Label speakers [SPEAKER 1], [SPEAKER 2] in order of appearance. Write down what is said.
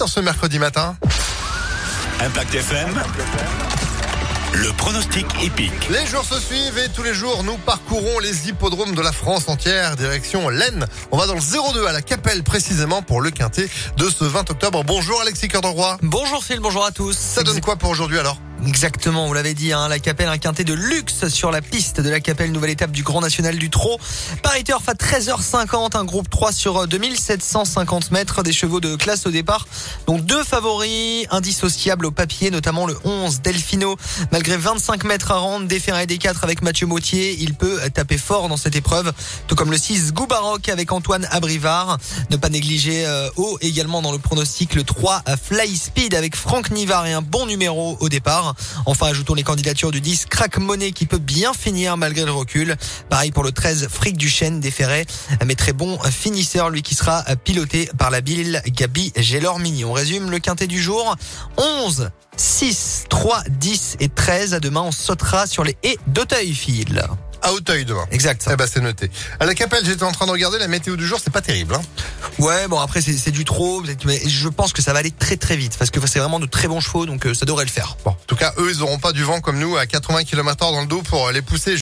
[SPEAKER 1] en ce mercredi matin.
[SPEAKER 2] Impact FM. Le pronostic épique.
[SPEAKER 1] Les jours se suivent et tous les jours, nous parcourons les hippodromes de la France entière, direction l'Aisne. On va dans le 02 à la Capelle précisément pour le quintet de ce 20 octobre. Bonjour Alexis Cœur de Roi.
[SPEAKER 3] Bonjour Phil, bonjour à tous.
[SPEAKER 1] Ça donne quoi pour aujourd'hui alors?
[SPEAKER 3] Exactement, vous l'avez dit, hein, la Capelle, un quintet de luxe sur la piste de la Capelle, nouvelle étape du Grand National du Trot. Paris Turf à 13h50, un groupe 3 sur 2750 mètres, des chevaux de classe au départ. Donc deux favoris indissociables au papier, notamment le 11 Delfino. Malgré 25 mètres à rendre, déféré des 4 avec Mathieu Mautier, il peut taper fort dans cette épreuve. Tout comme le 6 Goubaroc avec Antoine Abrivard. Ne pas négliger euh, haut également dans le pronostic le 3 Fly Speed avec Franck Nivard et un bon numéro au départ. Enfin, ajoutons les candidatures du 10 Crack Money qui peut bien finir malgré le recul. Pareil pour le 13 Fric du Chêne déféré, mais très bon finisseur, lui qui sera piloté par la bille Gabi Gélor-Mini. On résume le quintet du jour. 11, 6, 3, 10 et 13. À demain, on sautera sur les haies d'Auteuil-Fil.
[SPEAKER 1] À Auteuil demain.
[SPEAKER 3] Exact.
[SPEAKER 1] Eh ben c'est noté. À la Capelle, j'étais en train de regarder la météo du jour, c'est pas terrible. Hein
[SPEAKER 3] Ouais, bon après c'est c'est du trop, mais je pense que ça va aller très très vite parce que c'est vraiment de très bons chevaux, donc euh, ça devrait le faire.
[SPEAKER 1] bon, en tout cas, eux, ils auront pas du vent comme nous à 80 km/h dans le dos pour les pousser